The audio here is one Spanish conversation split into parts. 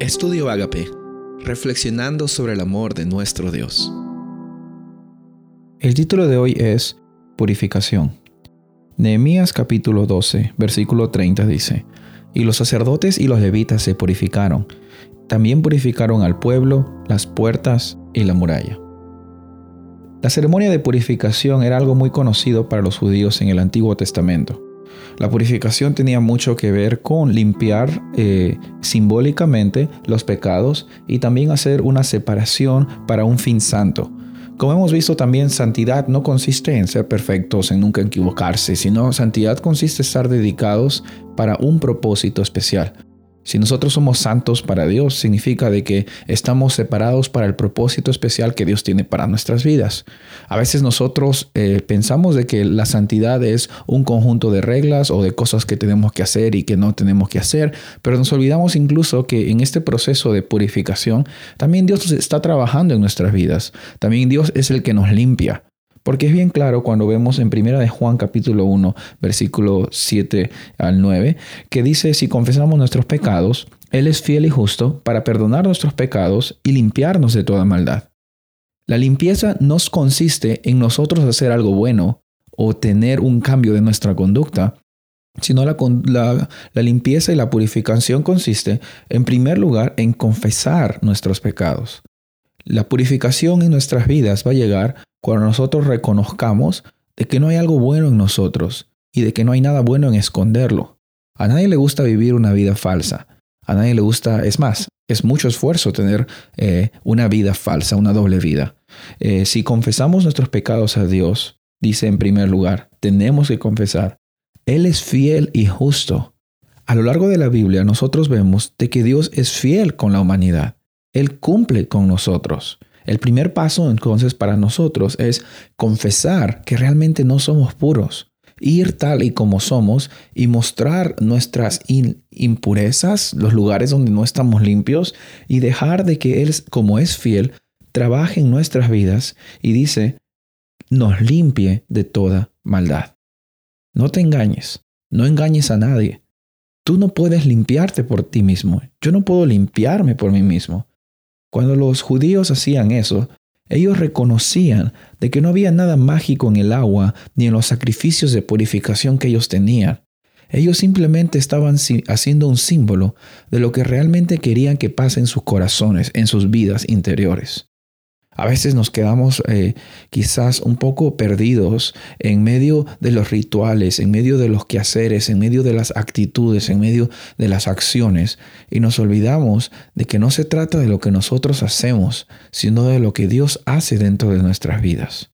Estudio Agape, reflexionando sobre el amor de nuestro Dios. El título de hoy es Purificación. Nehemías capítulo 12, versículo 30 dice, Y los sacerdotes y los levitas se purificaron, también purificaron al pueblo, las puertas y la muralla. La ceremonia de purificación era algo muy conocido para los judíos en el Antiguo Testamento. La purificación tenía mucho que ver con limpiar eh, simbólicamente los pecados y también hacer una separación para un fin santo. Como hemos visto también, santidad no consiste en ser perfectos, en nunca equivocarse, sino santidad consiste en estar dedicados para un propósito especial. Si nosotros somos santos para Dios, significa de que estamos separados para el propósito especial que Dios tiene para nuestras vidas. A veces nosotros eh, pensamos de que la santidad es un conjunto de reglas o de cosas que tenemos que hacer y que no tenemos que hacer, pero nos olvidamos incluso que en este proceso de purificación también Dios está trabajando en nuestras vidas. También Dios es el que nos limpia. Porque es bien claro cuando vemos en Primera de Juan capítulo 1, versículo 7 al 9, que dice, si confesamos nuestros pecados, Él es fiel y justo para perdonar nuestros pecados y limpiarnos de toda maldad. La limpieza no consiste en nosotros hacer algo bueno o tener un cambio de nuestra conducta, sino la, la, la, limpieza y la purificación consiste, en primer lugar, en confesar nuestros pecados. La purificación en nuestras vidas va a llegar cuando nosotros reconozcamos de que no hay algo bueno en nosotros y de que no hay nada bueno en esconderlo. A nadie le gusta vivir una vida falsa. A nadie le gusta, es más, es mucho esfuerzo tener eh, una vida falsa, una doble vida. Eh, si confesamos nuestros pecados a Dios, dice en primer lugar, tenemos que confesar, Él es fiel y justo. A lo largo de la Biblia nosotros vemos de que Dios es fiel con la humanidad. Él cumple con nosotros. El primer paso entonces para nosotros es confesar que realmente no somos puros, ir tal y como somos y mostrar nuestras impurezas, los lugares donde no estamos limpios y dejar de que Él, como es fiel, trabaje en nuestras vidas y dice, nos limpie de toda maldad. No te engañes, no engañes a nadie. Tú no puedes limpiarte por ti mismo. Yo no puedo limpiarme por mí mismo. Cuando los judíos hacían eso, ellos reconocían de que no había nada mágico en el agua ni en los sacrificios de purificación que ellos tenían. Ellos simplemente estaban haciendo un símbolo de lo que realmente querían que pase en sus corazones, en sus vidas interiores. A veces nos quedamos eh, quizás un poco perdidos en medio de los rituales, en medio de los quehaceres, en medio de las actitudes, en medio de las acciones, y nos olvidamos de que no se trata de lo que nosotros hacemos, sino de lo que Dios hace dentro de nuestras vidas.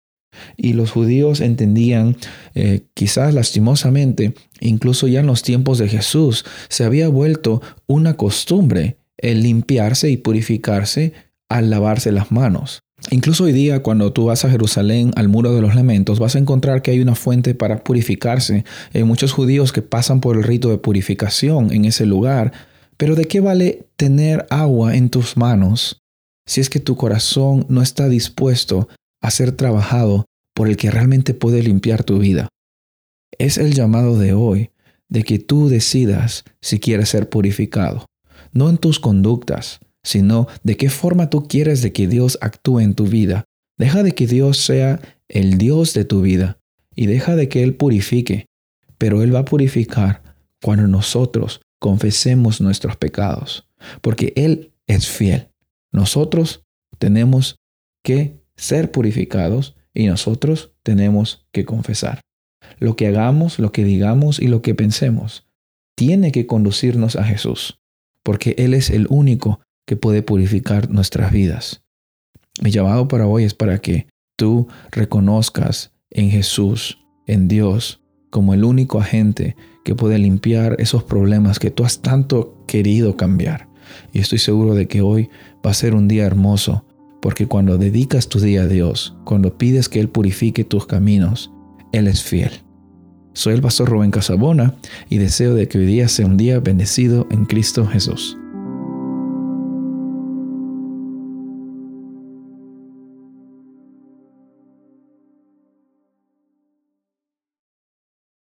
Y los judíos entendían, eh, quizás lastimosamente, incluso ya en los tiempos de Jesús, se había vuelto una costumbre el limpiarse y purificarse al lavarse las manos. Incluso hoy día, cuando tú vas a Jerusalén, al muro de los lamentos, vas a encontrar que hay una fuente para purificarse. Hay muchos judíos que pasan por el rito de purificación en ese lugar. Pero ¿de qué vale tener agua en tus manos si es que tu corazón no está dispuesto a ser trabajado por el que realmente puede limpiar tu vida? Es el llamado de hoy de que tú decidas si quieres ser purificado, no en tus conductas, sino de qué forma tú quieres de que Dios actúe en tu vida. Deja de que Dios sea el Dios de tu vida y deja de que Él purifique, pero Él va a purificar cuando nosotros confesemos nuestros pecados, porque Él es fiel. Nosotros tenemos que ser purificados y nosotros tenemos que confesar. Lo que hagamos, lo que digamos y lo que pensemos tiene que conducirnos a Jesús, porque Él es el único que puede purificar nuestras vidas. Mi llamado para hoy es para que tú reconozcas en Jesús, en Dios, como el único agente que puede limpiar esos problemas que tú has tanto querido cambiar. Y estoy seguro de que hoy va a ser un día hermoso, porque cuando dedicas tu día a Dios, cuando pides que Él purifique tus caminos, Él es fiel. Soy el pastor Rubén Casabona y deseo de que hoy día sea un día bendecido en Cristo Jesús.